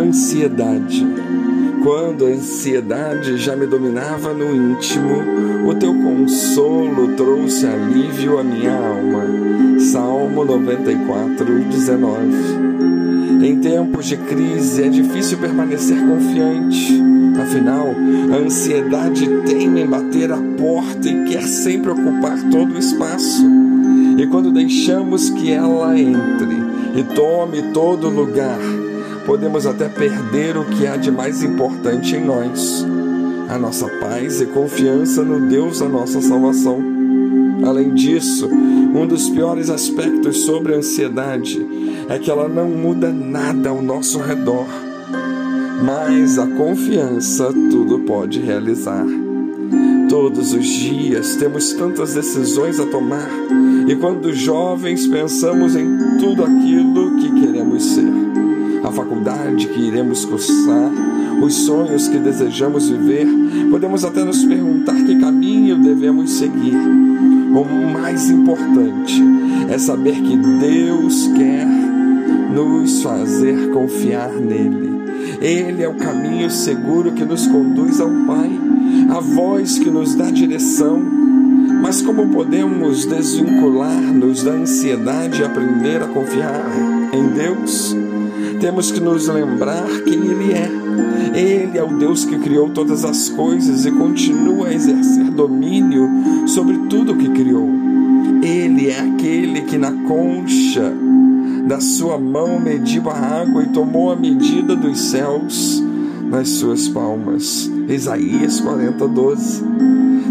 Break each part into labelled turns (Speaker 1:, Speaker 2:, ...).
Speaker 1: Ansiedade. Quando a ansiedade já me dominava no íntimo, o teu consolo trouxe alívio à minha alma. Salmo 94, 19. Em tempos de crise é difícil permanecer confiante. Afinal, a ansiedade teme em bater a porta e quer sempre ocupar todo o espaço. E quando deixamos que ela entre e tome todo lugar, podemos até perder o que há de mais importante em nós: a nossa paz e confiança no Deus da nossa salvação. Além disso, um dos piores aspectos sobre a ansiedade é que ela não muda nada ao nosso redor, mas a confiança tudo pode realizar. Todos os dias temos tantas decisões a tomar, e quando jovens pensamos em tudo aquilo que queremos ser a faculdade que iremos cursar, os sonhos que desejamos viver, podemos até nos perguntar que caminho devemos seguir. O mais importante é saber que Deus quer nos fazer confiar nele. Ele é o caminho seguro que nos conduz ao Pai, a voz que nos dá direção. Mas como podemos desvincular-nos da ansiedade e aprender a confiar em Deus? Temos que nos lembrar quem Ele é. Ele é o Deus que criou todas as coisas e continua a exercer domínio sobre tudo o que criou. Ele é aquele que na concha da sua mão mediu a água e tomou a medida dos céus nas suas palmas. Isaías 40, 12.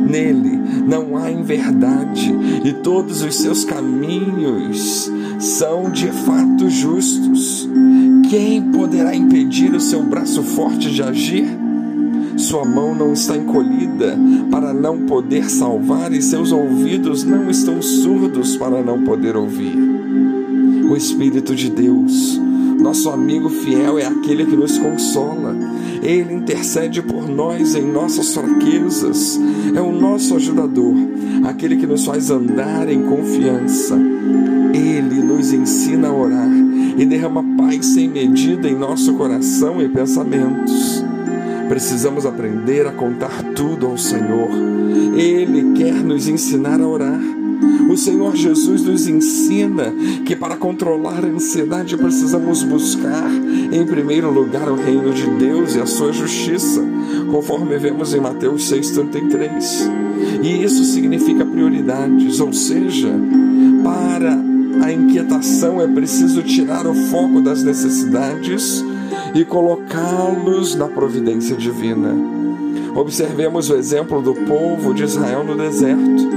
Speaker 1: Nele não há inverdade e todos os seus caminhos são de fato justos. Quem poderá impedir o seu braço forte de agir? Sua mão não está encolhida para não poder salvar, e seus ouvidos não estão surdos para não poder ouvir. O Espírito de Deus, nosso amigo fiel, é aquele que nos consola. Ele intercede por nós em nossas fraquezas. É o nosso ajudador, aquele que nos faz andar em confiança. Nos ensina a orar e derrama paz sem medida em nosso coração e pensamentos. Precisamos aprender a contar tudo ao Senhor. Ele quer nos ensinar a orar. O Senhor Jesus nos ensina que para controlar a ansiedade precisamos buscar, em primeiro lugar, o reino de Deus e a sua justiça, conforme vemos em Mateus 6,33. E isso significa prioridades, ou seja, para a inquietação é preciso tirar o foco das necessidades e colocá-los na providência divina. Observemos o exemplo do povo de Israel no deserto.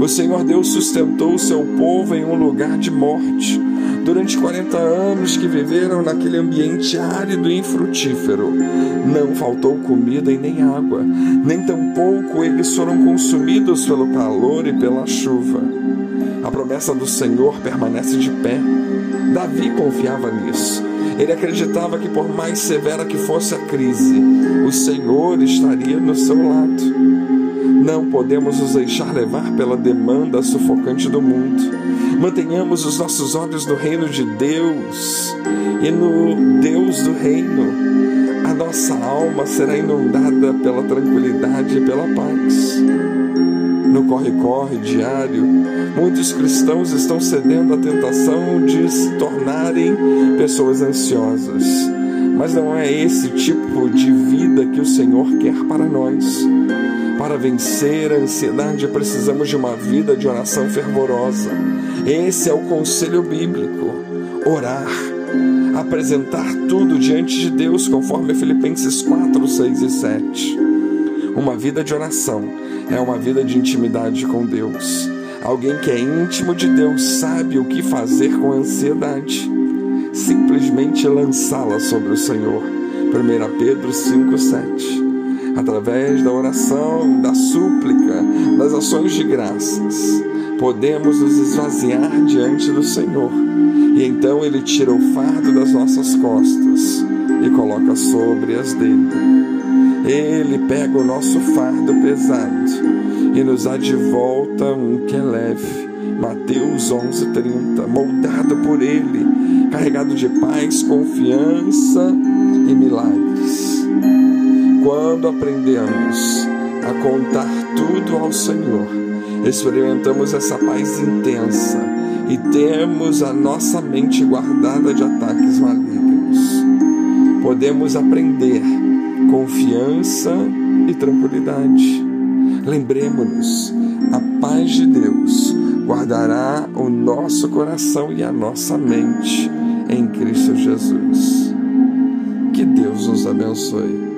Speaker 1: O Senhor Deus sustentou o seu povo em um lugar de morte. Durante 40 anos que viveram naquele ambiente árido e infrutífero, não faltou comida e nem água, nem tampouco eles foram consumidos pelo calor e pela chuva. A promessa do Senhor permanece de pé. Davi confiava nisso. Ele acreditava que, por mais severa que fosse a crise, o Senhor estaria no seu lado. Não podemos nos deixar levar pela demanda sufocante do mundo. Mantenhamos os nossos olhos no reino de Deus e no Deus do reino. A nossa alma será inundada pela tranquilidade e pela paz no corre-corre diário, muitos cristãos estão cedendo à tentação de se tornarem pessoas ansiosas. Mas não é esse tipo de vida que o Senhor quer para nós. Para vencer a ansiedade, precisamos de uma vida de oração fervorosa. Esse é o conselho bíblico: orar, apresentar tudo diante de Deus, conforme Filipenses 4, 6 e 7. Uma vida de oração é uma vida de intimidade com Deus. Alguém que é íntimo de Deus sabe o que fazer com a ansiedade. Simplesmente lançá-la sobre o Senhor. 1 Pedro 5,7. Através da oração, da súplica, das ações de graças, podemos nos esvaziar diante do Senhor. E então Ele tira o fardo das nossas costas e coloca sobre as dele. Ele pega o nosso fardo pesado e nos dá de volta um que é leve Mateus 11:30, moldado por ele, carregado de paz, confiança e milagres. Quando aprendemos a contar tudo ao Senhor, experimentamos essa paz intensa e temos a nossa mente guardada de ataques malignos. Podemos aprender confiança e tranquilidade. Lembremos-nos, a paz de Deus guardará o nosso coração e a nossa mente em Cristo Jesus. Que Deus nos abençoe.